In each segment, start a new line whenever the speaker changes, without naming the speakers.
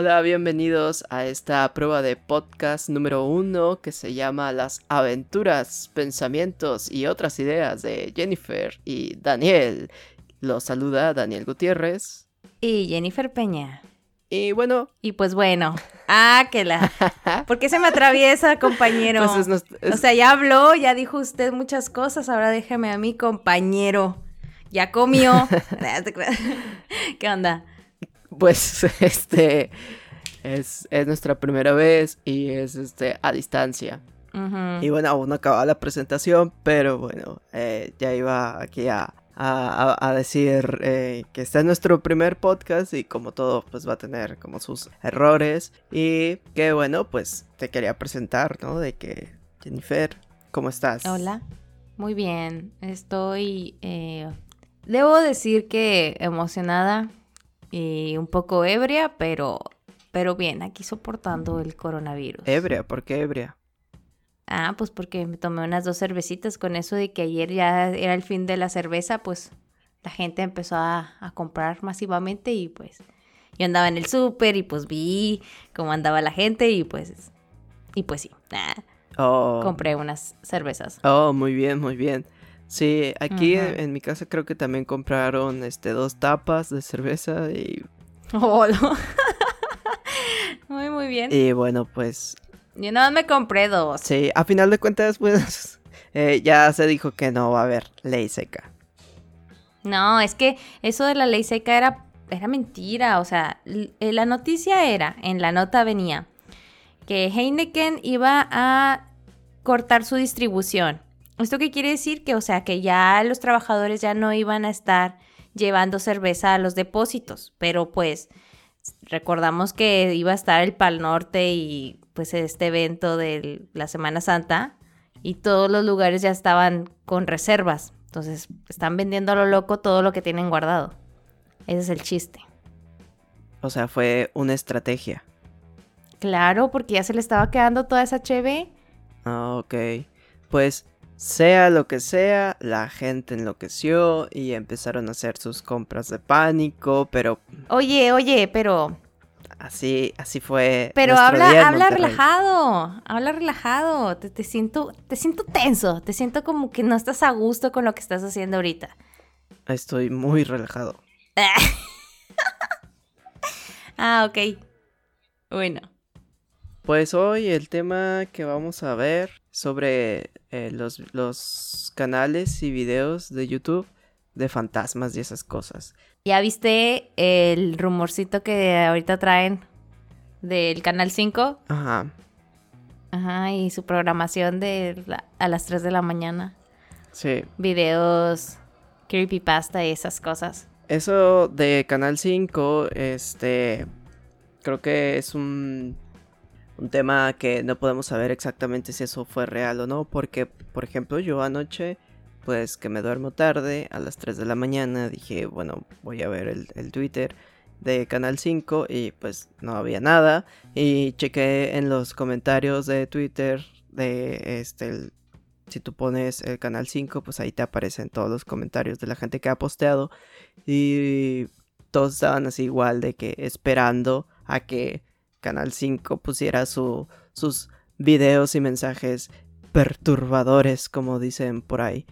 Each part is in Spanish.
Hola, bienvenidos a esta prueba de podcast número uno que se llama Las aventuras, pensamientos y otras ideas de Jennifer y Daniel. Los saluda Daniel Gutiérrez.
Y Jennifer Peña.
Y bueno.
Y pues bueno. Ah, que la. ¿Por qué se me atraviesa, compañero? Pues o sea, ya habló, ya dijo usted muchas cosas. Ahora déjame a mí, compañero. Ya comió. ¿Qué onda?
Pues, este. Es, nuestra primera vez y es este a distancia. Y bueno, aún no acaba la presentación, pero bueno, eh, ya iba aquí a, a, decir eh, que este es nuestro primer podcast y como todo pues va a tener como sus errores y que bueno pues te quería presentar, ¿no? De que Jennifer, ¿cómo estás?
Hola, muy bien, estoy, eh, debo decir que emocionada y un poco ebria, pero, pero bien, aquí soportando el coronavirus.
Ebria, ¿por qué ebria?
Ah, pues porque me tomé unas dos cervecitas con eso de que ayer ya era el fin de la cerveza, pues la gente empezó a, comprar masivamente y pues yo andaba en el súper y pues vi cómo andaba la gente y pues y pues sí.
oh.
Compré unas cervezas.
Oh, muy bien, muy bien. Sí, aquí en, mi casa creo que también compraron este dos tapas de cerveza y
oh, muy muy bien.
Y bueno, pues
yo nada me compré dos.
Sí, a final de cuentas, pues eh, ya se dijo que no va a haber ley seca.
No, es que eso de la ley seca era, era mentira. O sea, eh, la noticia era, en la nota venía, que Heineken iba a cortar su distribución. ¿Esto qué quiere decir? Que, o sea, que ya los trabajadores ya no iban a estar llevando cerveza a los depósitos. Pero pues recordamos que iba a estar el Pal Norte y pues este evento de la Semana Santa y todos los lugares ya estaban con reservas. Entonces están vendiendo a lo loco todo lo que tienen guardado. Ese es el chiste.
O sea, fue una estrategia.
Claro, porque ya se le estaba quedando toda esa HB.
Ah, ok. Pues sea lo que sea, la gente enloqueció y empezaron a hacer sus compras de pánico, pero...
Oye, oye, pero
Así, así fue.
Pero habla, habla relajado, habla relajado. Te, siento, te siento tenso, te siento como que no estás a gusto con lo que estás haciendo ahorita.
Estoy muy relajado.
ah, ok. Bueno.
Pues hoy el tema que vamos a ver sobre eh, los, los canales y videos de YouTube de fantasmas y esas cosas.
¿Ya viste el rumorcito que ahorita traen del Canal 5?
Ajá.
Ajá, y su programación de a las 3 de la mañana.
Sí.
Videos, creepypasta y esas cosas.
Eso de Canal 5, este, creo que es un, un tema que no podemos saber exactamente si eso fue real o no, porque, por ejemplo, yo anoche pues que me duermo tarde, a las 3 de la mañana, dije, bueno, voy a ver el, Twitter de Canal 5 y pues no había nada. Y chequé en los comentarios de Twitter de este, si tú pones el Canal 5, pues ahí te aparecen todos los comentarios de la gente que ha posteado. Y todos estaban así igual de que esperando a que Canal 5 pusiera su, sus videos y mensajes perturbadores, como dicen por ahí.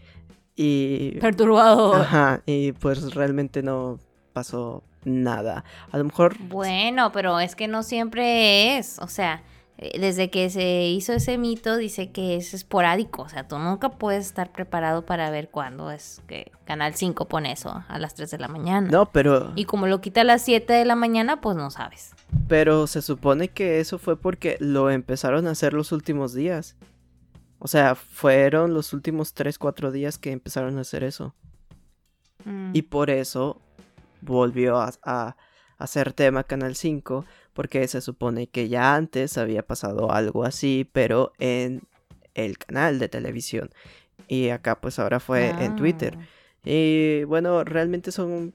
Y...
Perturbado.
Ajá, y pues realmente no pasó nada. A lo mejor...
Bueno, pero es que no siempre es, o sea, desde que se hizo ese mito dice que es esporádico, o sea, tú nunca puedes estar preparado para ver cuándo es que Canal 5 pone eso a las 3 de la mañana.
No, pero...
Y como lo quita a las 7 de la mañana, pues no sabes.
Pero se supone que eso fue porque lo empezaron a hacer los últimos días. O sea, fueron los últimos 3, 4 días que empezaron a hacer eso. Mm. Y por eso volvió a, hacer tema Canal 5, porque se supone que ya antes había pasado algo así, pero en el canal de televisión. Y acá pues ahora fue en Twitter. Ah. Y bueno, realmente son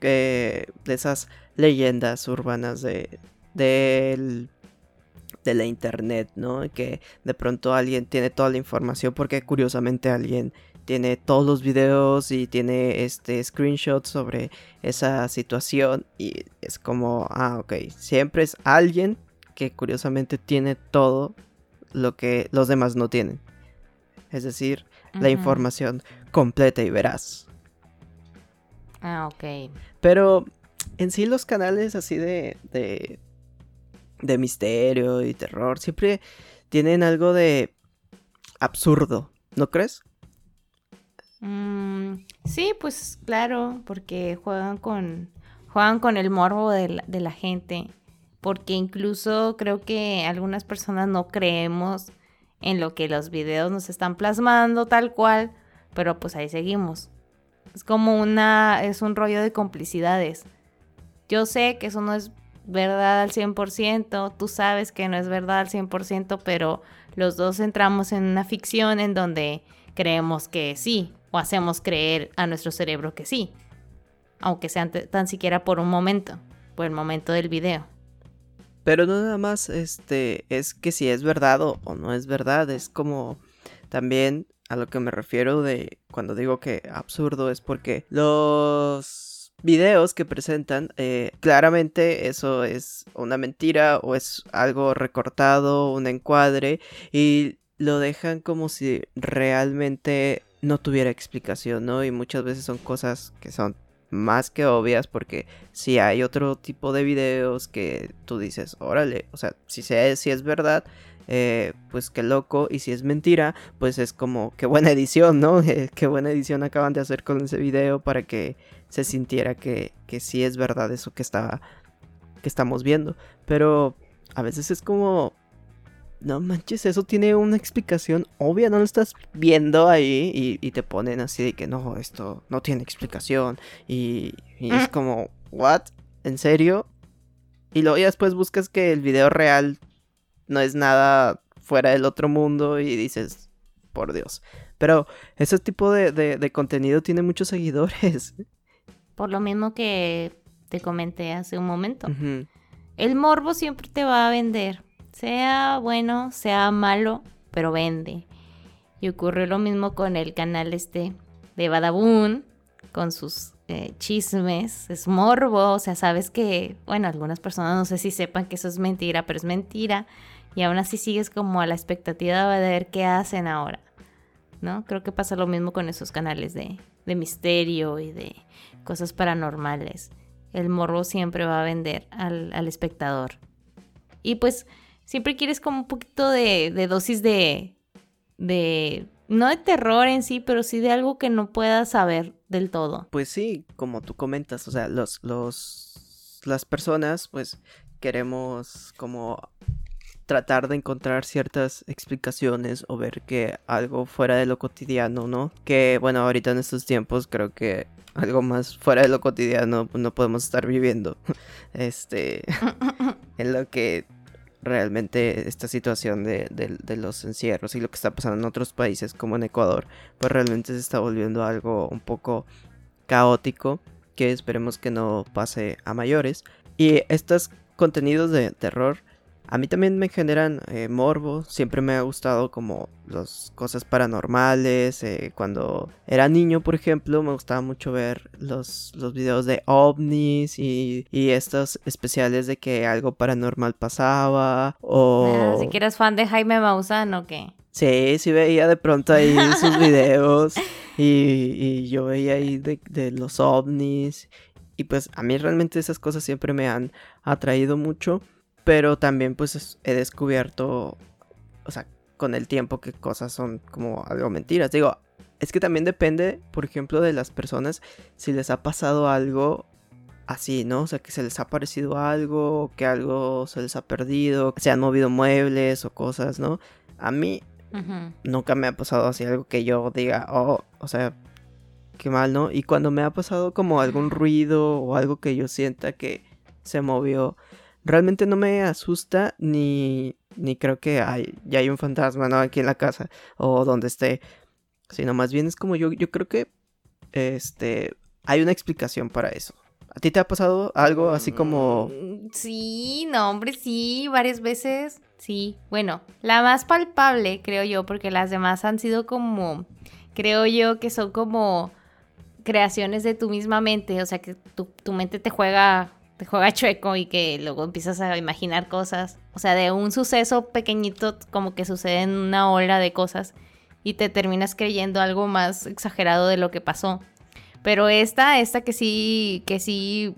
eh, de esas leyendas urbanas de del de la internet, ¿no? Que de pronto alguien tiene toda la información porque curiosamente alguien tiene todos los videos y tiene este screenshots sobre esa situación y es como, ah, ok, siempre es alguien que curiosamente tiene todo lo que los demás no tienen. Es decir, la información completa y veraz.
Ah, ok.
Pero en sí los canales así de, de, de misterio y terror siempre tienen algo de absurdo, ¿no crees?
Mm, sí, pues claro, porque juegan con, juegan con el morbo de la, de la gente, porque incluso creo que algunas personas no creemos en lo que los videos nos están plasmando tal cual, pero pues ahí seguimos. Es como una, es un rollo de complicidades. Yo sé que eso no es verdad al 100%, tú sabes que no es verdad al 100%, pero los dos entramos en una ficción en donde creemos que sí, o hacemos creer a nuestro cerebro que sí, aunque sea tan siquiera por un momento, por el momento del video.
Pero no nada más este es que si es verdad o, no es verdad, es como también a lo que me refiero de cuando digo que absurdo es porque los videos que presentan eh, claramente eso es una mentira o es algo recortado, un encuadre y lo dejan como si realmente no tuviera explicación, ¿no? Y muchas veces son cosas que son más que obvias porque si hay otro tipo de videos que tú dices, órale, o sea, si, si es verdad, eh, pues qué loco, y si es mentira, pues es como, qué buena edición, ¿no? qué buena edición acaban de hacer con ese video para que se sintiera que, que sí es verdad eso que, está, que estamos viendo. Pero a veces es como, no manches, eso tiene una explicación obvia, no lo estás viendo ahí y, te ponen así de que no, esto no tiene explicación y, es mm. como, ¿what? ¿En serio? Y luego ya después buscas que el video real no es nada fuera del otro mundo y dices, por Dios. Pero ese tipo de, contenido tiene muchos seguidores.
Por lo mismo que te comenté hace un momento. El morbo siempre te va a vender sea bueno, sea malo, pero vende. Y ocurrió lo mismo con el canal este de Badabun, con sus eh, chismes, es morbo, o sea, sabes que, bueno, algunas personas no sé si sepan que eso es mentira, pero es mentira, y aún así sigues como a la expectativa de ver qué hacen ahora, ¿no? Creo que pasa lo mismo con esos canales de, de misterio y de cosas paranormales. El morbo siempre va a vender al, al espectador. Y pues siempre quieres como un poquito de, dosis de, de, no de terror en sí, pero sí de algo que no puedas saber del todo.
Pues sí, como tú comentas, o sea, los, los, las personas, pues queremos como tratar de encontrar ciertas explicaciones o ver que algo fuera de lo cotidiano, ¿no? Que bueno, ahorita en estos tiempos creo que algo más fuera de lo cotidiano no podemos estar viviendo. Este, en lo que realmente esta situación de, los encierros y lo que está pasando en otros países como en Ecuador, pues realmente se está volviendo algo un poco caótico que esperemos que no pase a mayores. Y estos contenidos de terror a mí también me generan eh, morbo, siempre me ha gustado como las cosas paranormales. Eh, cuando era niño, por ejemplo, me gustaba mucho ver los, los videos de ovnis y, y estos especiales de que algo paranormal pasaba. O...
Ah, si quieres fan de Jaime Maussan o qué.
Sí, sí veía de pronto ahí sus videos y, y, yo veía ahí de, de los ovnis. Y pues a mí realmente esas cosas siempre me han atraído mucho. Pero también pues he descubierto, o sea, con el tiempo que cosas son como algo mentiras. Digo, es que también depende, por ejemplo, de las personas si les ha pasado algo así, ¿no? O sea, que se les ha parecido algo, que algo se les ha perdido, que se han movido muebles o cosas, ¿no? A mí nunca me ha pasado así algo que yo diga, oh, o sea, qué mal, ¿no? Y cuando me ha pasado como algún ruido o algo que yo sienta que se movió, realmente no me asusta ni, ni creo que ya hay un fantasma ¿no? aquí en la casa o donde esté, sino más bien es como yo, yo creo que este, hay una explicación para eso. ¿A ti te ha pasado algo así como...
Mm, sí, no, hombre, sí, varias veces. Sí, bueno, la más palpable, creo yo, porque las demás han sido como creo yo que son como creaciones de tu misma mente, o sea, que tu, tu mente te juega te juega chueco y que luego empiezas a imaginar cosas. O sea, de un suceso pequeñito como que sucede en una ola de cosas y te terminas creyendo algo más exagerado de lo que pasó. Pero esta, esta que sí, que sí,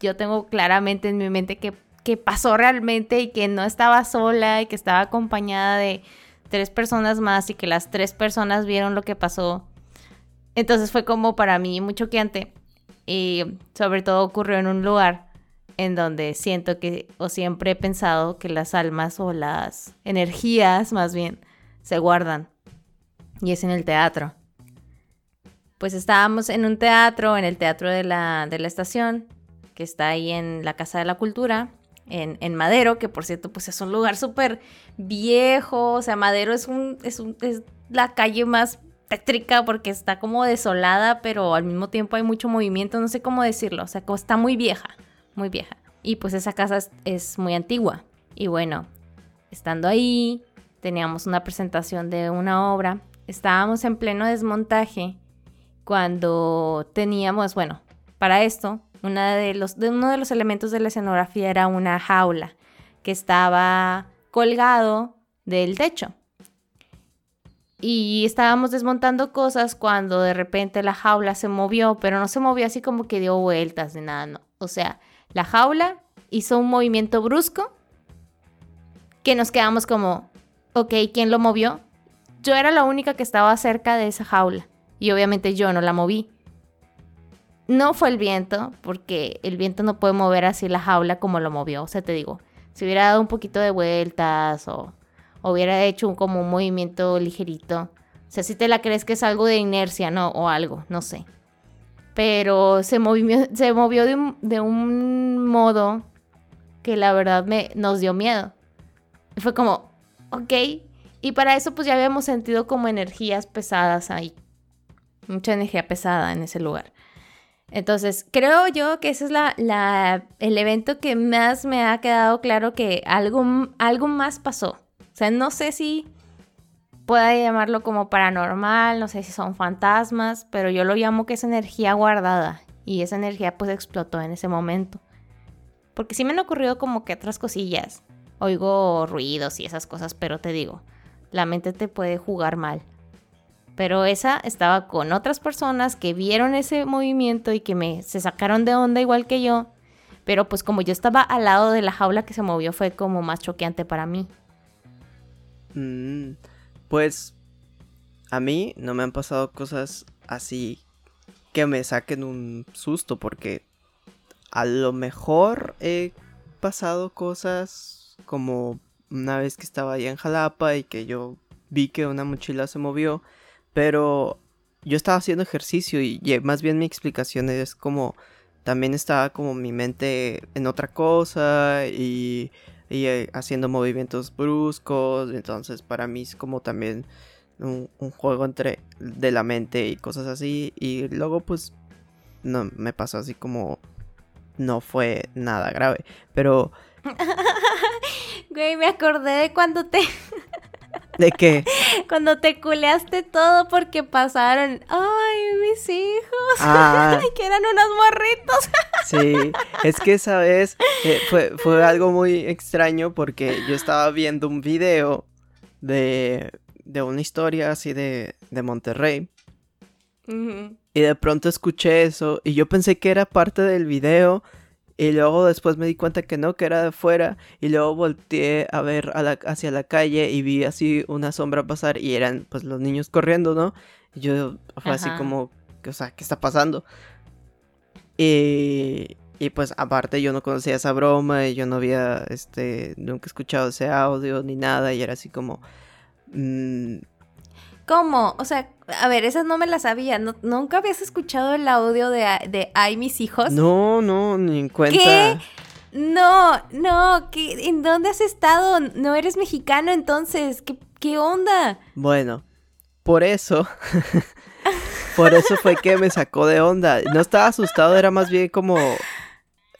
yo tengo claramente en mi mente que, que pasó realmente y que no estaba sola y que estaba acompañada de tres personas más y que las tres personas vieron lo que pasó. Entonces fue como para mí muy choqueante. Y sobre todo ocurrió en un lugar en donde siento que, o siempre he pensado que las almas o las energías más bien se guardan. Y es en el teatro. Pues estábamos en un teatro, en el teatro de la, de la estación, que está ahí en la Casa de la Cultura, en, en Madero, que por cierto, pues es un lugar súper viejo. O sea, Madero es un, es un, es la calle más tétrica porque está como desolada, pero al mismo tiempo hay mucho movimiento, no sé cómo decirlo, o sea, como está muy vieja, muy vieja. Y pues esa casa es, muy antigua. Y bueno, estando ahí, teníamos una presentación de una obra, estábamos en pleno desmontaje cuando teníamos, bueno, para esto, una de los, de uno de los elementos de la escenografía era una jaula que estaba colgado del techo y estábamos desmontando cosas cuando de repente la jaula se movió, pero no se movió así como que dio vueltas de nada, no. O sea, la jaula hizo un movimiento brusco que nos quedamos como, ok, ¿quién lo movió? Yo era la única que estaba cerca de esa jaula y obviamente yo no la moví. No fue el viento, porque el viento no puede mover así la jaula como lo movió. O sea, te digo, si hubiera dado un poquito de vueltas o hubiera hecho un, como un movimiento ligerito. O sea, si te la crees que es algo de inercia, ¿no? O algo, no sé. Pero se movió, se movió de, un, de un modo que la verdad me, nos dio miedo. fue como, ok. Y para eso pues ya habíamos sentido como energías pesadas ahí. Mucha energía pesada en ese lugar. Entonces, creo yo que ese es la, la, el evento que más me ha quedado claro que algo, algo más pasó sea, no sé si pueda llamarlo como paranormal, no sé si son fantasmas, pero yo lo llamo que es energía guardada y esa energía pues explotó en ese momento. Porque sí me han ocurrido como que otras cosillas. Oigo ruidos y esas cosas, pero te digo, la mente te puede jugar mal. Pero esa estaba con otras personas que vieron ese movimiento y que me se sacaron de onda igual que yo. Pero pues como yo estaba al lado de la jaula que se movió fue como más choqueante para mí.
Mm, pues a mí no me han pasado cosas así que me saquen un susto porque a lo mejor he pasado cosas como una vez que estaba allá en Jalapa y que yo vi que una mochila se movió, pero yo estaba haciendo ejercicio y más bien mi explicación es como también estaba como mi mente en otra cosa y y eh, haciendo movimientos bruscos. Entonces para mí es como también un, juego entre de la mente y cosas así. Y luego pues no me pasó así como no fue nada grave. Pero...
Güey, me acordé de cuando te...
¿De qué?
Cuando te culeaste todo porque pasaron, ay, mis hijos, ah. que eran unos morritos.
sí, es que esa vez eh, fue, fue algo muy extraño porque yo estaba viendo un video de, de una historia así de, de Monterrey. Y de pronto escuché eso y yo pensé que era parte del video y luego después me di cuenta que no, que era de afuera. Y luego volteé a ver hacia la calle y vi así una sombra pasar y eran pues los niños corriendo, ¿no? Y yo fue así como, o sea, ¿qué está pasando? Y, y pues aparte yo no conocía esa broma y yo no había, este, nunca escuchado ese audio ni nada y era así como...
Mmm, ¿Cómo? O sea, a ver, esas no me las sabía. ¿Nunca habías escuchado el audio de, de Ay, mis hijos?
No, no, ni en cuenta.
¿Qué? No, no, ¿en dónde has estado? ¿No eres mexicano entonces? ¿Qué, qué onda?
Bueno, por eso. por eso fue que me sacó de onda. No estaba asustado, era más bien como.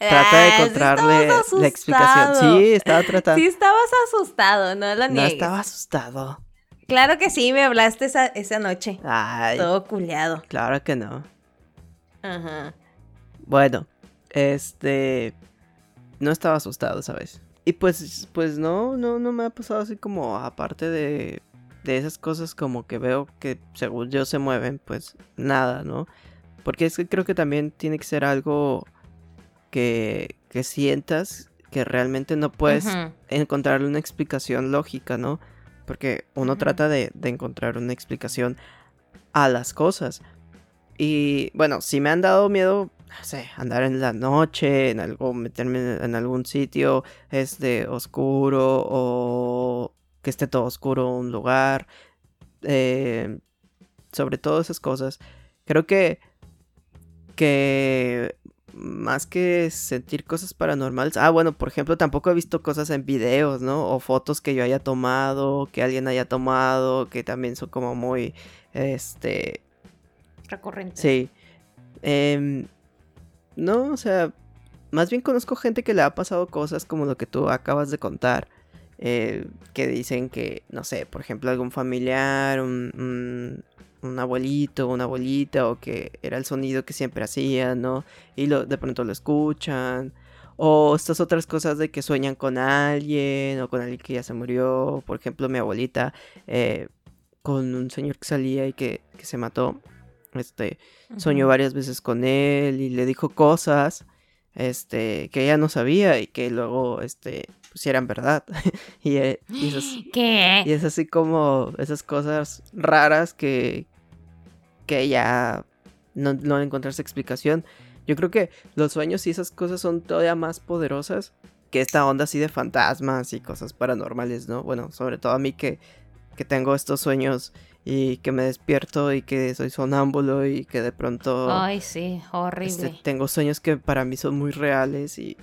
Trata de ah, encontrarle la explicación. Sí, estaba tratando.
Sí, estabas asustado, no lo niegues.
No estaba asustado.
Claro que sí, me hablaste esa, esa noche.
Ay,
Todo culeado.
claro que no.
Ajá.
Bueno, este. No estaba asustado, ¿sabes? Y pues, pues no, no, no me ha pasado así como aparte de, de esas cosas como que veo que según yo se mueven, pues nada, ¿no? Porque es que creo que también tiene que ser algo que, que sientas que realmente no puedes
Ujú.
encontrarle una explicación lógica, ¿no? Porque uno trata de, de encontrar una explicación a las cosas. Y bueno, si me han dado miedo, no sé, andar en la noche, en algo, meterme en, algún sitio este, oscuro o que esté todo oscuro un lugar. eh, sobre todo esas cosas. Creo que, que más que sentir cosas paranormales. Ah, bueno, por ejemplo, tampoco he visto cosas en videos, ¿no? O fotos que yo haya tomado, que alguien haya tomado, que también son como muy, este,
Recurrente.
Sí. Em, no, o sea, más bien conozco gente que le ha pasado cosas como lo que tú acabas de contar. eh, que dicen que, no sé, por ejemplo, algún familiar, un, un, un abuelito, una abuelita, o que era el sonido que siempre hacían, ¿no? Y lo, de pronto lo escuchan. O estas otras cosas de que sueñan con alguien, o con alguien que ya se murió. Por ejemplo, mi abuelita, eh, con un señor que salía y que, que se mató. Este, soñó varias veces con él y le dijo cosas este que ella no sabía y que luego este pues eran verdad y, eh, y esas- y
¿Qué?
es así como esas cosas raras que que ya no, no encontrarse explicación yo creo que los sueños y esas cosas son todavía más poderosas que esta onda así de fantasmas y cosas paranormales no bueno sobre todo a mí que que tengo estos sueños y que me despierto y que soy sonámbulo y que de pronto
Ay, sí,
este,
horrible.
tengo sueños que para mí son muy reales y,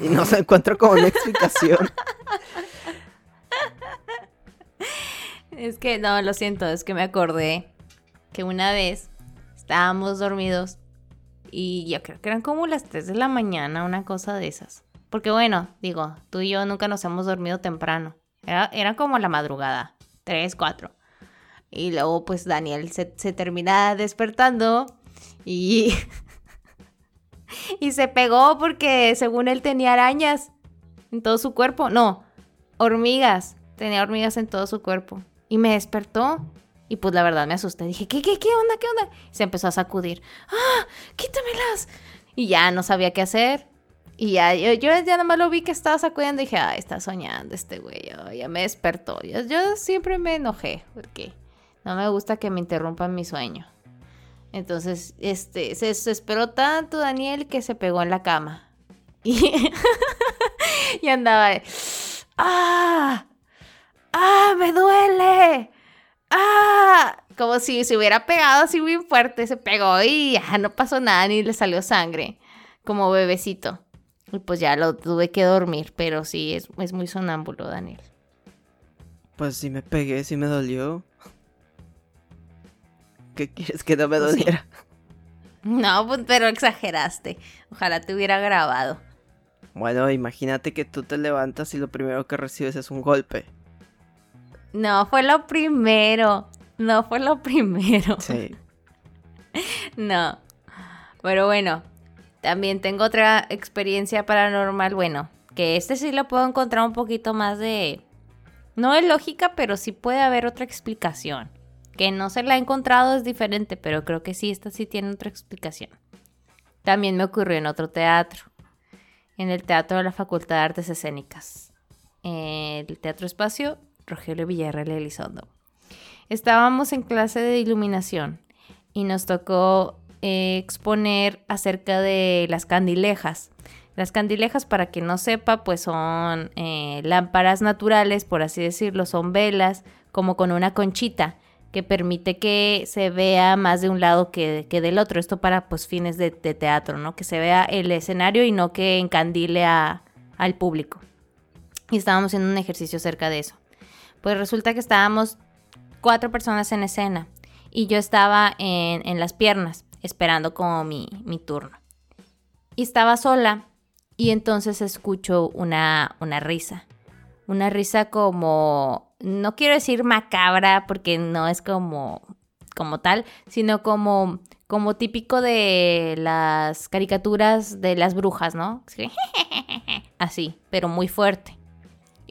y no se encuentro como una explicación.
Es que, no, lo siento, es que me acordé que una vez estábamos dormidos y yo creo que eran como las 3 de la mañana, una cosa de esas. Porque bueno, digo, tú y yo nunca nos hemos dormido temprano. Era, era como la madrugada, 3, 4. Y luego pues Daniel se, se termina despertando y... y se pegó porque según él tenía arañas en todo su cuerpo. No, hormigas. Tenía hormigas en todo su cuerpo. Y me despertó. Y pues la verdad me asusté. Dije, ¿qué, qué, qué onda, qué onda? Y se empezó a sacudir. ¡Ah! ¡Quítamelas! Y ya no sabía qué hacer. Y ya, yo, yo ya nomás lo vi que estaba sacudiendo y dije, ay, está soñando este güey. ya me despertó. Yo, yo siempre me enojé porque no me gusta que me interrumpan mi sueño. Entonces, este, se desesperó tanto Daniel que se pegó en la cama. Y, y andaba ¡ah! ¡Ah! ¡Me duele! ¡Ah! Como si se hubiera pegado así muy fuerte. Se pegó y ya no pasó nada, ni le salió sangre. Como bebecito. Y pues ya lo tuve que dormir. Pero sí, es, es muy sonámbulo, Daniel.
Pues sí me pegué, sí me dolió. ¿Qué quieres que no me
Pues sí.
doliera?
No, pues, pero exageraste. Ojalá te hubiera grabado.
Bueno, imagínate que tú te levantas y lo primero que recibes es un golpe.
No, fue lo primero. No fue lo primero.
Sí.
No. Pero bueno, también tengo otra experiencia paranormal. Bueno, que este sí lo puedo encontrar un poquito más de... No de lógica, pero sí puede haber otra explicación. Que no se la he encontrado es diferente, pero creo que sí, esta sí tiene otra explicación. También me ocurrió en otro teatro. En el Teatro de la Facultad de Artes Escénicas. El Teatro Espacio, Rogelio Villarreal Elizondo. Estábamos en clase de iluminación y nos tocó eh, exponer acerca de las candilejas. Las candilejas, para quien no sepa, pues son eh, lámparas naturales, por así decirlo, son velas como con una conchita que permite que se vea más de un lado que, del otro. Esto para pues fines de, teatro, ¿no? Que se vea el escenario y no que encandile a- al público. Y estábamos haciendo un ejercicio cerca de eso. Pues resulta que estábamos cuatro personas en escena y yo estaba en, en las piernas esperando como mi, mi turno. Y estaba sola y entonces escucho una, una risa. Una risa como no quiero decir macabra porque no es como, como tal, sino como, como típico de las caricaturas de las brujas, ¿no? Así, pero muy fuerte.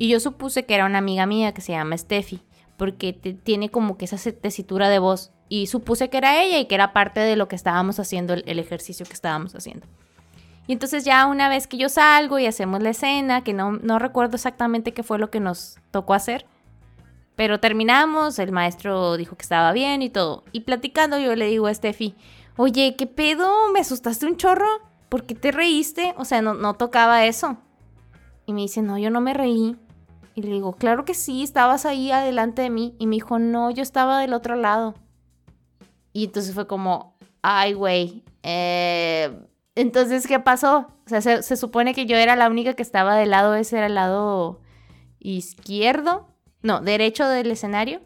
Y yo supuse que era una amiga mía que se llama Steffi, porque tiene como que esa tesitura de voz. Y supuse que era ella y que era parte de lo que estábamos haciendo, el ejercicio que estábamos haciendo. Y entonces ya una vez que yo salgo y hacemos la escena, que no, no recuerdo exactamente qué fue lo que nos tocó hacer, pero terminamos, el maestro dijo que estaba bien y todo. Y platicando yo le digo a Steffi, oye, ¿qué pedo? ¿Me asustaste un chorro? ¿Por qué te reíste? O sea, no, no tocaba eso. Y me dice, no, yo no me reí. Y le digo, claro que sí, estabas ahí adelante de mí. Y me dijo, no, yo estaba del otro lado. Y entonces fue como, ay, güey, eh, entonces, ¿qué pasó? O sea, se, supone que yo era la única que estaba del lado, ese era el lado izquierdo, no, derecho del escenario.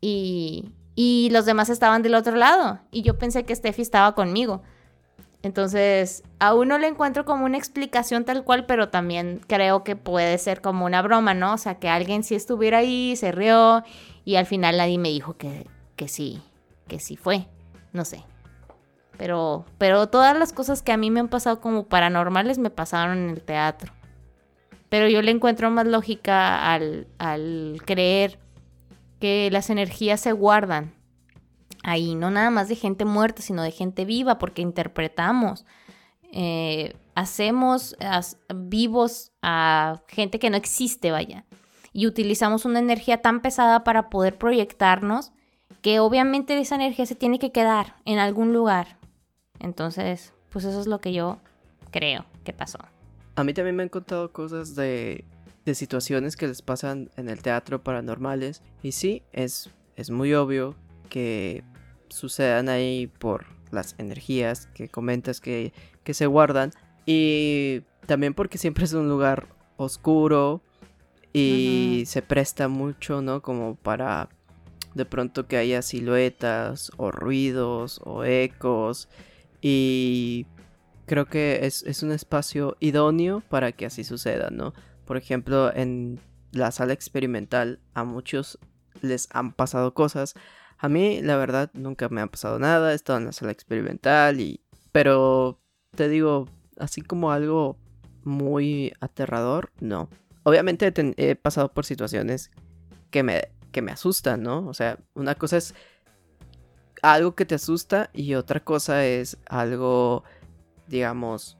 y, y los demás estaban del otro lado. Y yo pensé que Steffi estaba conmigo. Entonces, aún no le encuentro como una explicación tal cual, pero también creo que puede ser como una broma, ¿no? O sea, que alguien sí estuviera ahí, se rió y al final nadie me dijo que, que sí, que sí fue. No sé. Pero, pero todas las cosas que a mí me han pasado como paranormales me pasaron en el teatro. Pero yo le encuentro más lógica al, al creer que las energías se guardan ahí, no nada más de gente muerta, sino de gente viva, porque interpretamos, eh, hacemos vivos a gente que no existe, vaya, y utilizamos una energía tan pesada para poder proyectarnos que obviamente esa energía se tiene que quedar en algún lugar, entonces, pues eso es lo que yo creo que pasó.
A mí también me han contado cosas de, de situaciones que les pasan en el teatro paranormales. Y sí, es, es muy obvio que sucedan ahí por las energías que comentas que, que se guardan. Y también porque siempre es un lugar oscuro y se presta mucho, ¿no? Como para de pronto que haya siluetas o ruidos o ecos y creo que es, un espacio idóneo para que así suceda, ¿no? Por ejemplo, en la sala experimental a muchos les han pasado cosas. A mí, la verdad, nunca me ha pasado nada. He estado en la sala experimental y... Pero, te digo, así como algo muy aterrador, no. Obviamente he pasado por situaciones que me, que me asustan, ¿no? O sea, una cosa es algo que te asusta y otra cosa es algo, digamos,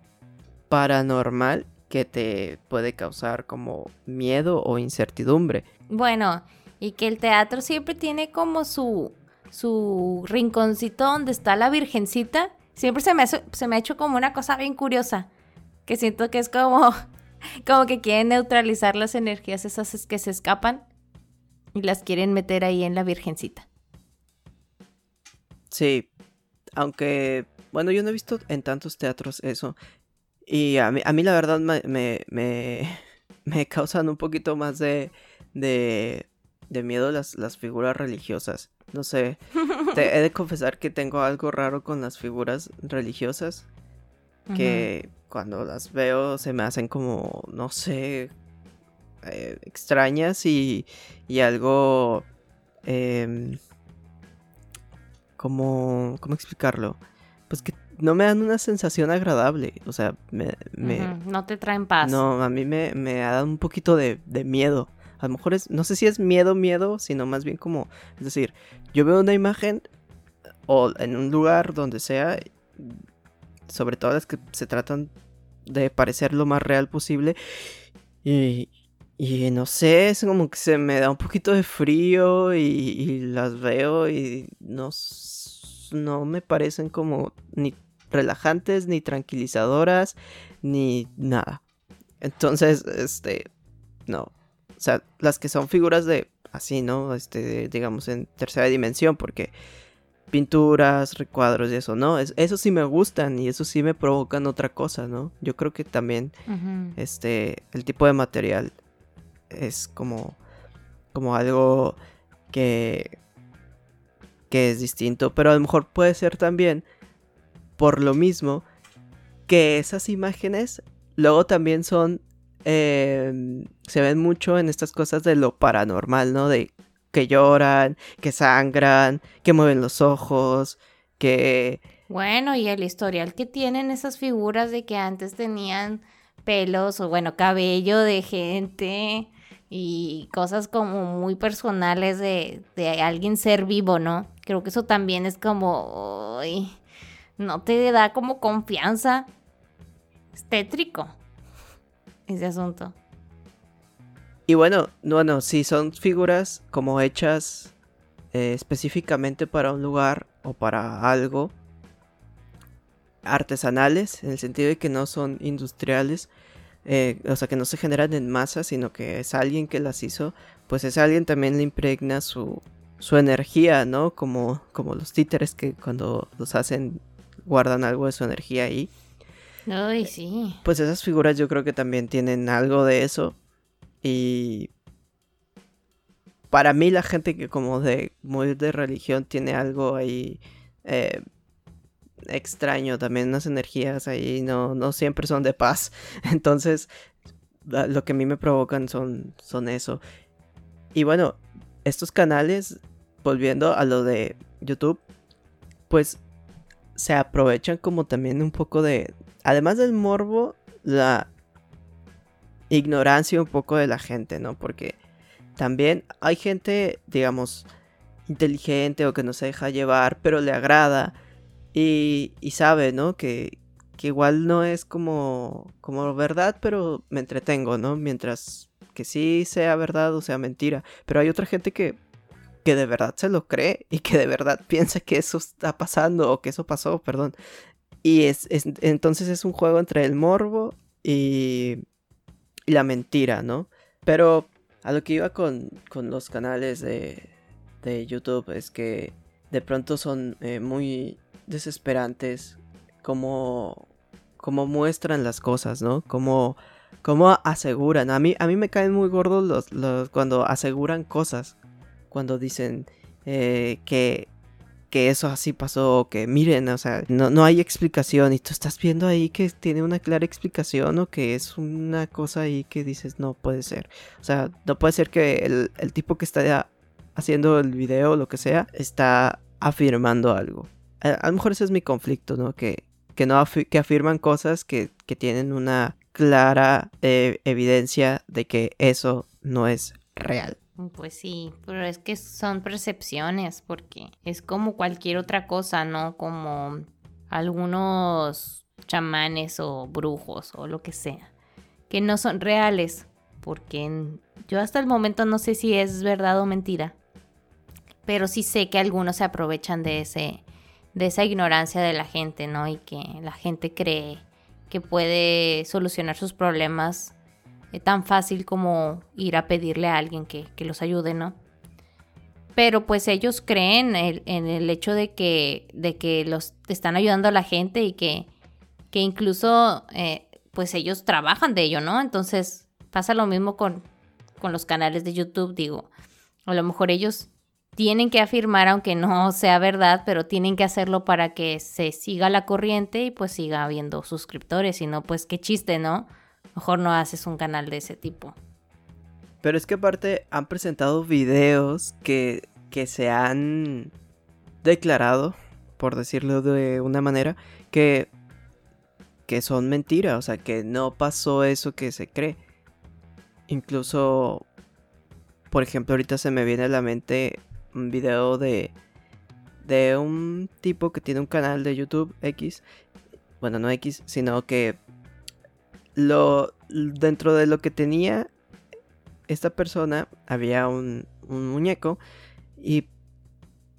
paranormal que te puede causar como miedo o incertidumbre.
Bueno, y que el teatro siempre tiene como su, su rinconcito donde está la virgencita. Siempre se me, se me ha hecho como una cosa bien curiosa, que siento que es como, como que quieren neutralizar las energías esas que se escapan y las quieren meter ahí en la virgencita.
Sí, aunque, bueno, yo no he visto en tantos teatros eso. Y a mí, a mí la verdad me, me, me, causan un poquito más de, de, de miedo las, las figuras religiosas. No sé, te, he de confesar que tengo algo raro con las figuras religiosas. Que cuando las veo se me hacen como, no sé, eh, extrañas y, y algo... Eh, como, ¿cómo explicarlo? Pues que no me dan una sensación agradable, o sea, me...
No te traen paz.
No, a mí me, me dado un poquito de, de miedo. A lo mejor es, no sé si es miedo, miedo, sino más bien como, es decir, yo veo una imagen o en un lugar donde sea, sobre todo las que se tratan de parecer lo más real posible, y, y no sé, es como que se me da un poquito de frío y, las veo y no, no me parecen como ni relajantes, ni tranquilizadoras, ni nada. Entonces, este, no. O sea, las que son figuras de así, ¿no? Este, digamos en tercera dimensión, porque pinturas, recuadros y eso, ¿no? Es, eso sí me gustan y eso sí me provocan otra cosa, ¿no? Yo creo que también, este, el tipo de material es como, como algo que, que es distinto, pero a lo mejor puede ser también por lo mismo que esas imágenes luego también son em, se ven mucho en estas cosas de lo paranormal, ¿no? De que lloran, que sangran, que mueven los ojos, que...
Bueno, y el historial que tienen esas figuras de que antes tenían pelos o bueno, cabello de gente y cosas como muy personales de, de alguien ser vivo, ¿no? Creo que eso también es como... no te da como confianza. Es tétrico ese asunto.
Y bueno, bueno, si son figuras como hechas eh, específicamente para un lugar o para algo, artesanales, en el sentido de que no son industriales, eh, o sea, que no se generan en masa, sino que es alguien que las hizo, pues ese alguien también le impregna su, su energía, ¿no? Como, como los títeres que cuando los hacen guardan algo de su energía ahí.
Ay, sí.
Pues esas figuras yo creo que también tienen algo de eso. Y para mí la gente que como de muy de religión tiene algo ahí eh, extraño, también unas energías ahí no, no siempre son de paz. Entonces lo que a mí me provocan son, son eso. Y bueno, estos canales, volviendo a lo de YouTube, pues se aprovechan como también un poco de, además del morbo, la ignorancia un poco de la gente, ¿no? Porque también hay gente, digamos, inteligente o que no se deja llevar, pero le agrada y, sabe, ¿no? Que, que igual no es como, como verdad, pero me entretengo, ¿no? Mientras que sí sea verdad o sea mentira. Pero hay otra gente que, que de verdad se lo cree y que de verdad piensa que eso está pasando o que eso pasó, perdón. Y es, entonces es un juego entre el morbo y, la mentira, ¿no? Pero a lo que iba con, con los canales de, de, YouTube es que de pronto son eh, muy desesperantes como, como muestran las cosas, ¿no? Como, como aseguran. A mí, a mí me caen muy gordos los, los cuando aseguran cosas. Cuando dicen eh, que que eso así pasó, que miren, o sea, no, no hay explicación y tú estás viendo ahí que tiene una clara explicación o que es una cosa ahí que dices, no puede ser. O sea, no puede ser que el, tipo que está haciendo el video o lo que sea está afirmando algo. A, lo mejor ese es mi conflicto, ¿no? Que, que, no que afirman cosas que, que tienen una clara eh, evidencia de que eso no es real.
Pues sí, pero es que son percepciones, porque es como cualquier otra cosa, ¿no? Como algunos chamanes o brujos o lo que sea, que no son reales, porque yo hasta el momento no sé si es verdad o mentira, pero sí sé que algunos se aprovechan de ese de esa ignorancia de la gente, ¿no? Y que la gente cree que puede solucionar sus problemas tan fácil como ir a pedirle a alguien que, los ayude, ¿no? Pero pues ellos creen en el hecho de que, de que los están ayudando a la gente y que, que incluso eh, pues ellos trabajan de ello, ¿no? Entonces pasa lo mismo con, con los canales de YouTube, digo. A lo mejor ellos tienen que afirmar, aunque no sea verdad, pero tienen que hacerlo para que se siga la corriente y pues siga habiendo suscriptores. Si no, pues qué chiste, ¿no? Mejor no haces un canal de ese tipo.
Pero es que aparte han presentado videos que, que se han declarado, por decirlo de una manera, que, que son mentiras, o sea, que no pasó eso que se cree. Incluso, por ejemplo, ahorita se me viene a la mente un video de, de un tipo que tiene un canal de YouTube X, bueno, no X, sino que lo, dentro de lo que tenía esta persona había un, un muñeco y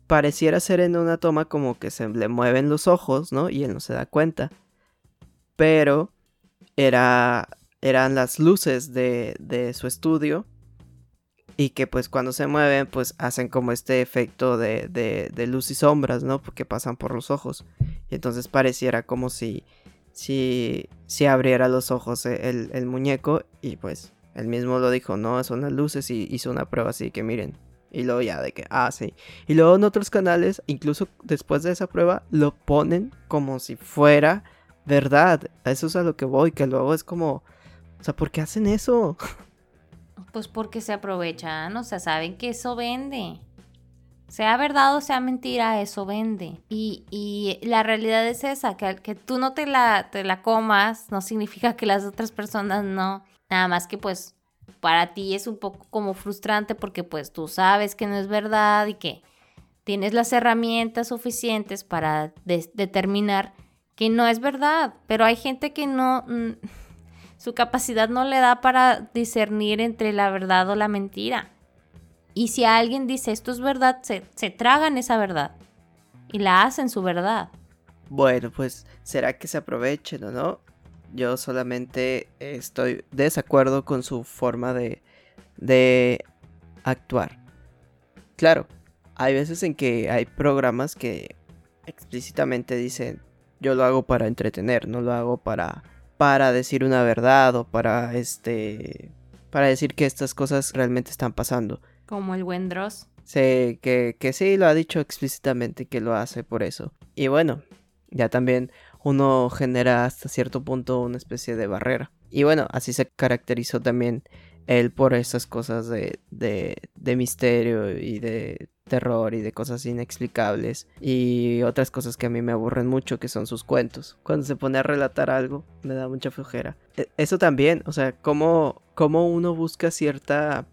pareciera ser en una toma como que se le mueven los ojos, ¿no? Y él no se da cuenta. Pero era, eran las luces de, de su estudio y que pues cuando se mueven pues hacen como este efecto de, de, de luz y sombras, ¿no? Porque pasan por los ojos. Y entonces pareciera como si si, si abriera los ojos e, el, muñeco y pues él mismo lo dijo, no, son las luces y hizo una prueba así que miren. Y luego ya de que, ah, sí. Y luego en otros canales, incluso después de esa prueba, lo ponen como si fuera verdad. Eso es a lo que voy, que luego es como, O sea, ¿por qué hacen eso?
Pues porque se aprovechan, o sea, saben que eso vende. Sea verdad o sea mentira, eso vende. Y, y la realidad es esa, que, que tú no te la, te la comas no significa que las otras personas no. Nada más que pues para ti es un poco como frustrante porque pues tú sabes que no es verdad y que tienes las herramientas suficientes para determinar que no es verdad. Pero hay gente que no, mm, su capacidad no le da para discernir entre la verdad o la mentira. Y si alguien dice esto es verdad, se, tragan esa verdad y la hacen su verdad.
Bueno, pues será que se aprovechen o no. Yo solamente estoy desacuerdo con su forma de, de actuar. Claro, hay veces en que hay programas que explícitamente dicen yo lo hago para entretener, no lo hago para para decir una verdad o para este para decir que estas cosas realmente están pasando.
Como el buen Dross.
Sí, que, que sí lo ha dicho explícitamente que lo hace por eso. Y bueno, ya también uno genera hasta cierto punto una especie de barrera. Y bueno, así se caracterizó también él por esas cosas de, de, de misterio y de terror y de cosas inexplicables y otras cosas que a mí me aburren mucho que son sus cuentos. Cuando se pone a relatar algo me da mucha flojera. E, eso también, o sea, cómo, cómo uno busca cierta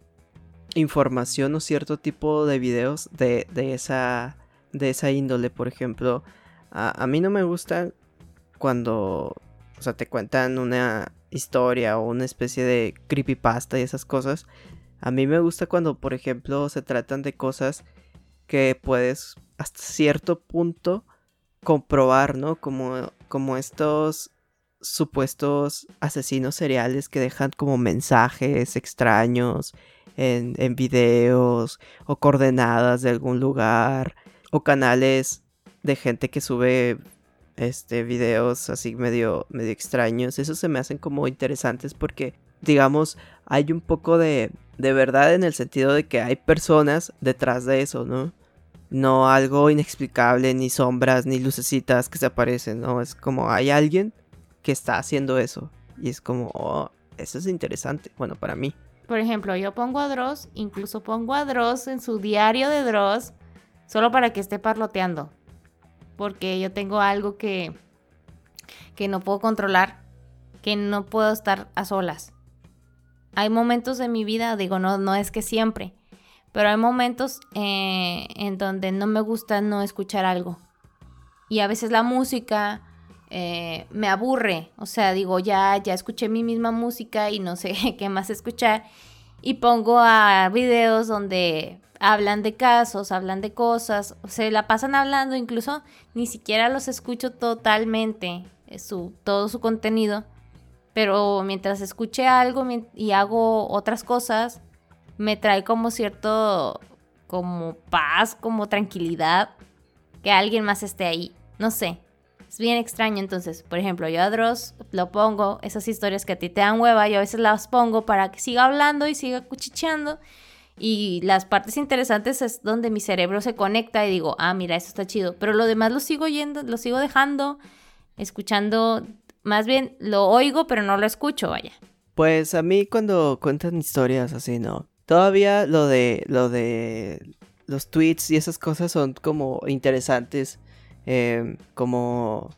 información o cierto tipo de videos de, de, esa, de esa índole, por ejemplo. A, mí no me gustan cuando, o sea, te cuentan una historia o una especie de creepypasta y esas cosas. A mí me gusta cuando, por ejemplo, se tratan de cosas que puedes hasta cierto punto comprobar, ¿no? Como, como estos supuestos asesinos seriales que dejan como mensajes extraños en, videos o coordenadas de algún lugar o canales de gente que sube este videos así medio medio extraños eso se me hacen como interesantes porque digamos hay un poco de de verdad en el sentido de que hay personas detrás de eso no no algo inexplicable, ni sombras, ni lucecitas que se aparecen, ¿no? Es como hay alguien que está haciendo eso. Y es como, oh, eso es interesante, bueno, para mí.
Por ejemplo, yo pongo a Dross, incluso pongo a Dross en su diario de Dross, solo para que esté parloteando. Porque yo tengo algo que, que no puedo controlar, que no puedo estar a solas. Hay momentos de mi vida, digo, no, no es que siempre, pero hay momentos eh, en donde no me gusta no escuchar algo. Y a veces la música eh, me aburre. O sea, digo, ya, ya escuché mi misma música y no sé qué más escuchar. Y pongo a videos donde hablan de casos, hablan de cosas, se la pasan hablando, incluso ni siquiera los escucho totalmente, eh, su, todo su contenido. Pero mientras escuche algo y hago otras cosas, me trae como cierto, como paz, como tranquilidad, que alguien más esté ahí. No sé, es bien extraño. Entonces, por ejemplo, yo a Dross lo pongo, esas historias que a ti te dan hueva, yo a veces las pongo para que siga hablando y siga cuchicheando. Y las partes interesantes es donde mi cerebro se conecta y digo, ah, mira, eso está chido. Pero lo demás lo sigo yendo, lo sigo dejando, escuchando, más bien lo oigo, pero no lo escucho, vaya.
Pues a mí cuando cuentan historias así, ¿no? Todavía lo de lo de los tweets y esas cosas son como interesantes. Em, como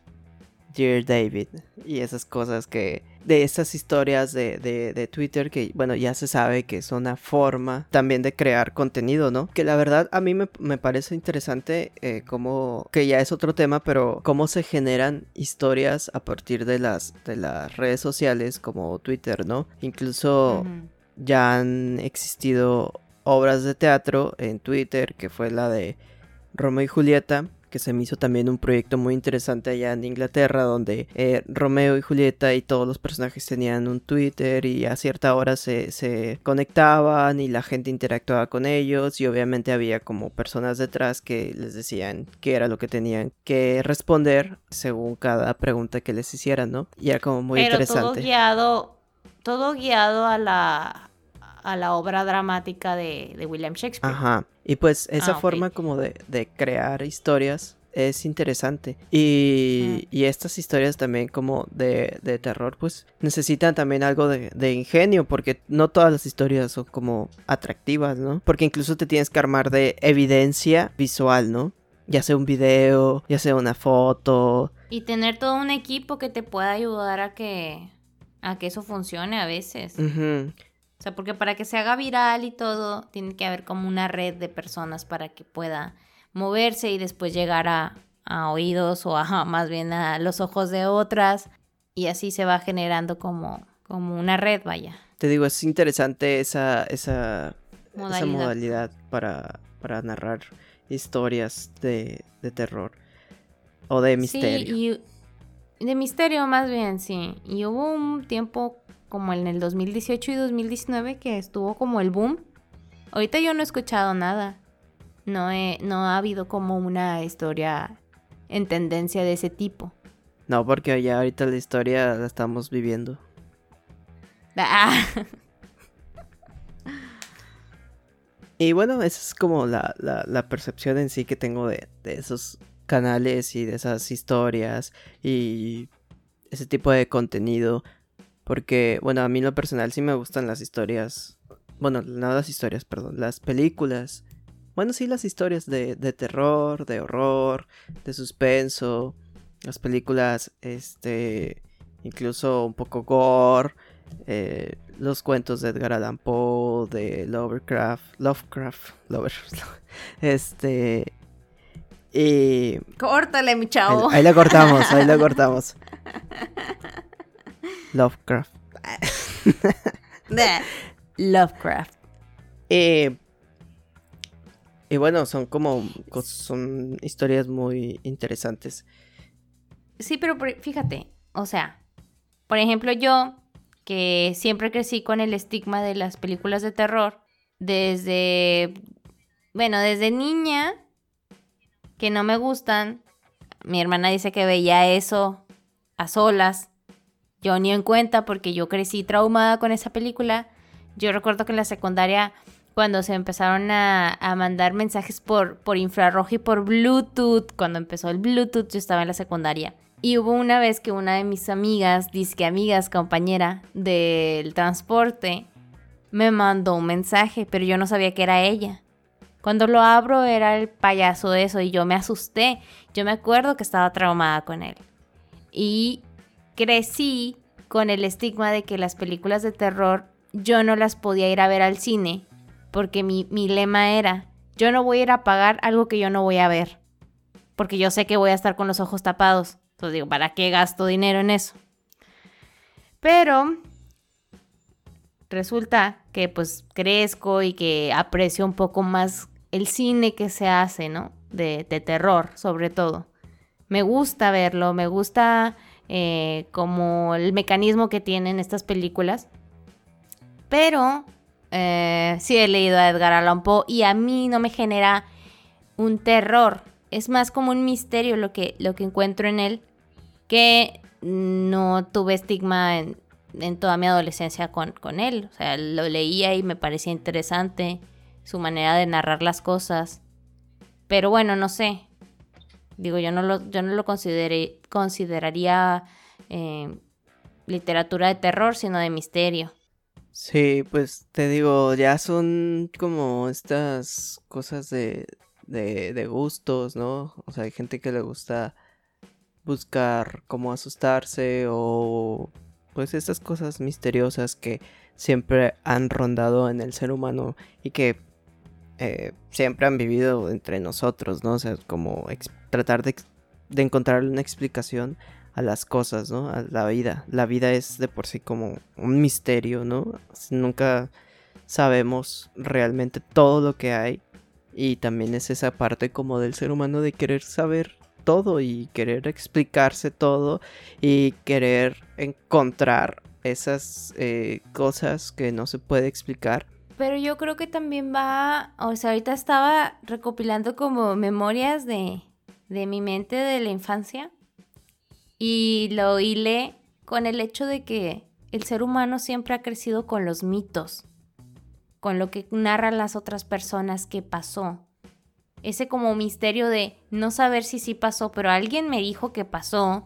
Dear David y esas cosas que de estas historias de, de, Twitter que bueno ya se sabe que es una forma también de crear contenido no que la verdad a mí me, parece interesante eh, como que ya es otro tema pero cómo se generan historias a partir de las de las redes sociales como Twitter no incluso ya han existido obras de teatro en Twitter, que fue la de Romeo y Julieta, que se me hizo también un proyecto muy interesante allá en Inglaterra, donde eh, Romeo y Julieta y todos los personajes tenían un Twitter y a cierta hora se, se, conectaban y la gente interactuaba con ellos y obviamente había como personas detrás que les decían qué era lo que tenían que responder según cada pregunta que les hicieran, ¿no? Y era como muy interesante. Todo
guiado todo guiado a la, a la obra dramática de, William Shakespeare.
Ajá. Y pues esa ah, forma como de, crear historias es interesante. Y, y, estas historias también como de, de, terror, pues necesitan también algo de, de, ingenio, porque no todas las historias son como atractivas, ¿no? Porque incluso te tienes que armar de evidencia visual, ¿no? Ya sea un video, ya sea una foto.
Y tener todo un equipo que te pueda ayudar a que, a que eso funcione a veces. O sea, porque para que se haga viral y todo, tiene que haber como una red de personas para que pueda moverse y después llegar a, oídos o a, más bien a los ojos de otras. Y así se va generando como, como una red, vaya.
Te digo, es interesante esa, esa modalidad, esa modalidad para, para narrar historias de, de terror o de misterio.
Sí, y de misterio más bien, sí. Y hubo un tiempo como en el 2018 y 2019 que estuvo como el boom. Ahorita yo no he escuchado nada. No, he, no ha habido como una historia en tendencia de ese tipo.
No, porque ya ahorita la historia la estamos viviendo. Ah. y bueno, esa es como la, la, percepción en sí que tengo de, de esos canales y de esas historias y ese tipo de contenido. Porque, bueno, a mí en lo personal sí me gustan las historias. Bueno, no las historias, perdón, las películas bueno, sí, las historias de, terror, de horror, de suspenso, las películas, este, incluso un poco gore, eh, los cuentos de Edgar Allan Poe, de Lovecraft, Lovecraft, Lovecraft, este, y...
Córtale, mi chavo.
Ahí, ahí cortamos, ahí lo cortamos. Lovecraft.
Lovecraft.
Eh, y bueno, son como son historias muy interesantes.
Sí, pero fíjate, o sea, por ejemplo yo, que siempre crecí con el estigma de las películas de terror, desde, bueno, desde niña, que no me gustan, mi hermana dice que veía eso a solas, yo ni en cuenta porque yo crecí traumada con esa película. Yo recuerdo que en la secundaria cuando se empezaron a, mandar mensajes por, por infrarrojo y por Bluetooth. Cuando empezó el Bluetooth, yo estaba en la secundaria. Y hubo una vez que una de mis amigas, disque amigas, compañera del transporte, me mandó un mensaje, pero yo no sabía que era ella. Cuando lo abro era el payaso de eso y yo me asusté. Yo me acuerdo que estaba traumada con él. Y crecí con el estigma de que las películas de terror yo no las podía ir a ver al cine porque mi, lema era, yo no voy a ir a pagar algo que yo no voy a ver, porque yo sé que voy a estar con los ojos tapados. Entonces digo, ¿para qué gasto dinero en eso? Pero resulta que pues crezco y que aprecio un poco más el cine que se hace, ¿no? De, terror, sobre todo. Me gusta verlo, me gusta eh, como el mecanismo que tienen estas películas. Pero eh, sí he leído a Edgar Allan Poe y a mí no me genera un terror. Es más como un misterio lo que, lo que encuentro en él, que no tuve estigma en, toda mi adolescencia con, con, él. O sea, lo leía y me parecía interesante su manera de narrar las cosas. Pero bueno, no sé. Digo, yo no lo, yo no lo consideré, consideraría eh, literatura de terror, sino de misterio.
Sí, pues te digo, ya son como estas cosas de, de, gustos, ¿no? O sea, hay gente que le gusta buscar cómo asustarse o pues estas cosas misteriosas que siempre han rondado en el ser humano y que eh, siempre han vivido entre nosotros, ¿no? O sea, como tratar de, de encontrar una explicación a las cosas, ¿no? A la vida. La vida es de por sí como un misterio, ¿no? Nunca sabemos realmente todo lo que hay. Y también es esa parte como del ser humano de querer saber todo y querer explicarse todo y querer encontrar esas eh, cosas que no se puede explicar.
Pero yo creo que también va, o sea, ahorita estaba recopilando como memorias de, de mi mente de la infancia y lo hilé con el hecho de que el ser humano siempre ha crecido con los mitos, con lo que narran las otras personas que pasó. ese como misterio de no saber si sí pasó, pero alguien me dijo que pasó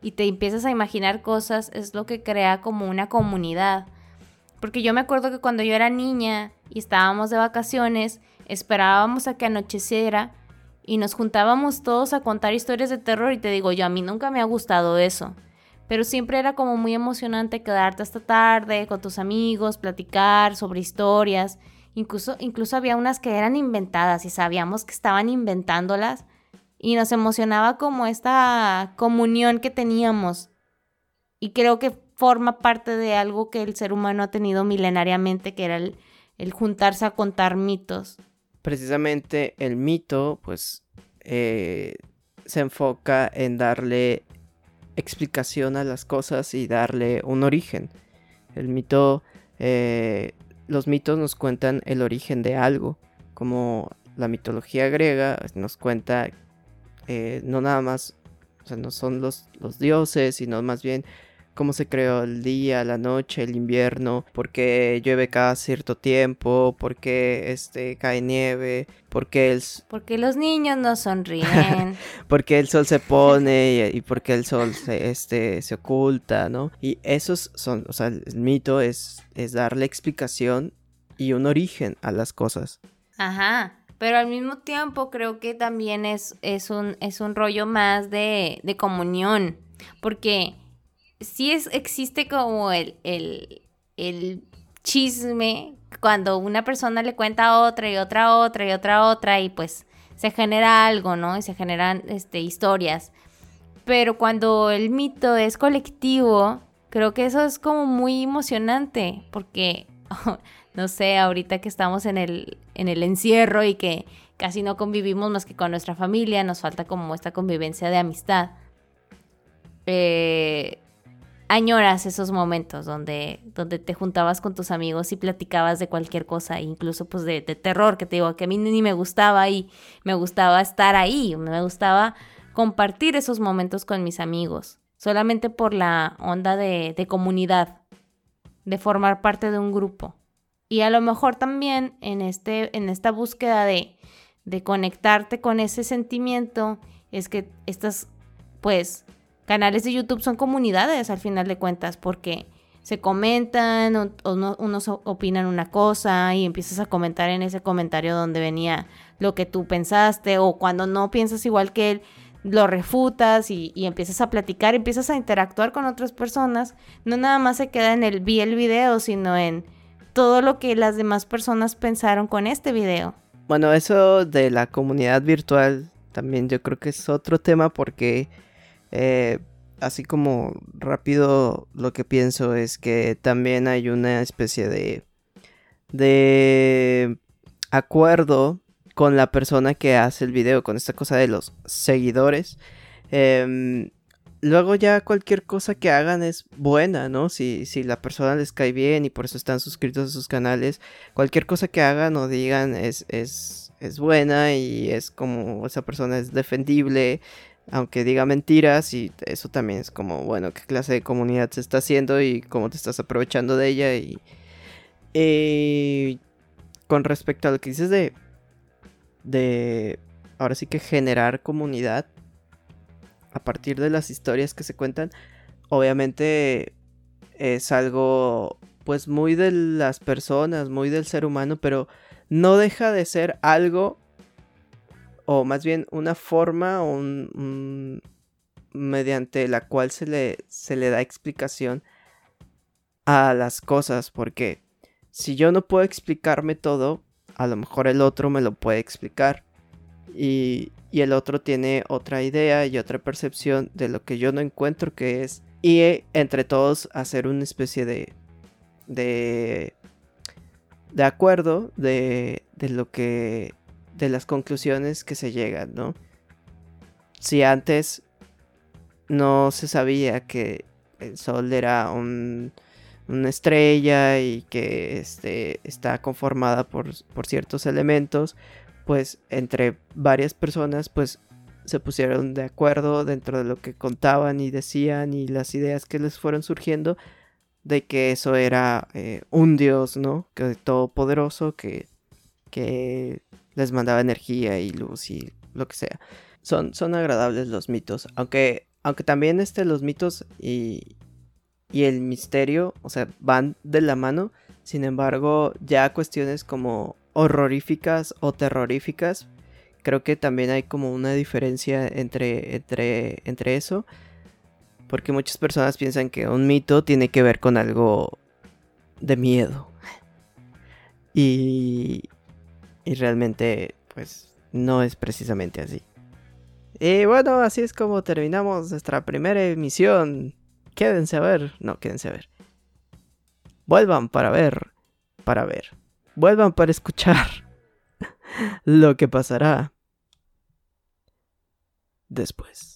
y te empiezas a imaginar cosas, es lo que crea como una comunidad. Porque yo me acuerdo que cuando yo era niña y estábamos de vacaciones, esperábamos a que anocheciera y nos juntábamos todos a contar historias de terror y te digo yo, a mí nunca me ha gustado eso. Pero siempre era como muy emocionante quedarte hasta tarde con tus amigos, platicar sobre historias. Incluso, incluso había unas que eran inventadas y sabíamos que estaban inventándolas y nos emocionaba como esta comunión que teníamos. Y creo que forma parte de algo que el ser humano ha tenido milenariamente, que era el, el juntarse a contar mitos.
Precisamente el mito, pues, eh, se enfoca en darle explicación a las cosas y darle un origen. El mito eh, los mitos nos cuentan el origen de algo, como la mitología griega nos cuenta eh, no nada más, o sea, no son los, los dioses, sino más bien cómo se creó el día, la noche, el invierno, por qué llueve cada cierto tiempo, por qué este, cae nieve, por qué el...
Porque los niños no sonríen.
por qué el sol se pone y, por qué el sol se, este, se oculta, ¿no? Y esos son, o sea, el mito es, es darle explicación y un origen a las cosas.
Ajá. Pero al mismo tiempo creo que también es, es, un, es un rollo más de, de comunión. Porque sí es, existe como el, el, el chisme cuando una persona le cuenta a otra y otra otra y otra otra y pues se genera algo, ¿no? Y se generan este, historias. Pero cuando el mito es colectivo, creo que eso es como muy emocionante porque, no sé, ahorita que estamos en el, en el encierro y que casi no convivimos más que con nuestra familia, nos falta como esta convivencia de amistad. Eh, añoras esos momentos donde, donde te juntabas con tus amigos y platicabas de cualquier cosa, incluso pues de, terror, que te digo que a mí ni me gustaba y me gustaba estar ahí, me gustaba compartir esos momentos con mis amigos, solamente por la onda de, de comunidad, de formar parte de un grupo. Y a lo mejor también en, este, en esta búsqueda de, de conectarte con ese sentimiento, es que estas, pues, canales de YouTube son comunidades al final de cuentas, porque se comentan, o, unos opinan una cosa y empiezas a comentar en ese comentario donde venía lo que tú pensaste, o cuando no piensas igual que él, lo refutas y, y, empiezas a platicar, empiezas a interactuar con otras personas. No nada más se queda en el vi el video, sino en todo lo que las demás personas pensaron con este video.
Bueno, eso de la comunidad virtual también yo creo que es otro tema porque eh, así como rápido lo que pienso es que también hay una especie de, de acuerdo con la persona que hace el video, con esta cosa de los seguidores. Em, luego ya cualquier cosa que hagan es buena, ¿no? Si, si la persona les cae bien y por eso están suscritos a sus canales, cualquier cosa que hagan o digan es, es, es buena y es como esa persona es defendible aunque diga mentiras y eso también es como, bueno, qué clase de comunidad se está haciendo y cómo te estás aprovechando de ella. Y... con respecto a lo que dices de... De... Ahora sí que generar comunidad a partir de las historias que se cuentan, obviamente es algo pues muy de las personas, muy del ser humano, pero no deja de ser algo o más bien una forma un, mediante la cual se le, se le da explicación a las cosas, porque si yo no puedo explicarme todo, a lo mejor el otro me lo puede explicar. Y, y, el otro tiene otra idea y otra percepción de lo que yo no encuentro que es. Y entre todos hacer una especie de. de. de acuerdo de, de lo que de las conclusiones que se llegan, ¿no? Si antes no se sabía que el Sol era un, una estrella y que este, está conformada por, por ciertos elementos, pues entre varias personas pues se pusieron de acuerdo dentro de lo que contaban y decían y las ideas que les fueron surgiendo de que eso era eh, un dios, ¿no? Que todopoderoso, que, que les mandaba energía y luz y lo que sea. Son, son agradables los mitos, aunque, aunque también este, los mitos y, y el misterio, o sea, van de la mano. Sin embargo, ya cuestiones como horroríficas o terroríficas, creo que también hay como una diferencia entre, entre, entre eso. Porque muchas personas piensan que un mito tiene que ver con algo de miedo. Y, y realmente, pues, no es precisamente así. Y bueno, así es como terminamos nuestra primera emisión. Quédense a ver. No, quédense a ver. Vuelvan para ver. Para ver. Vuelvan para escuchar lo que pasará después.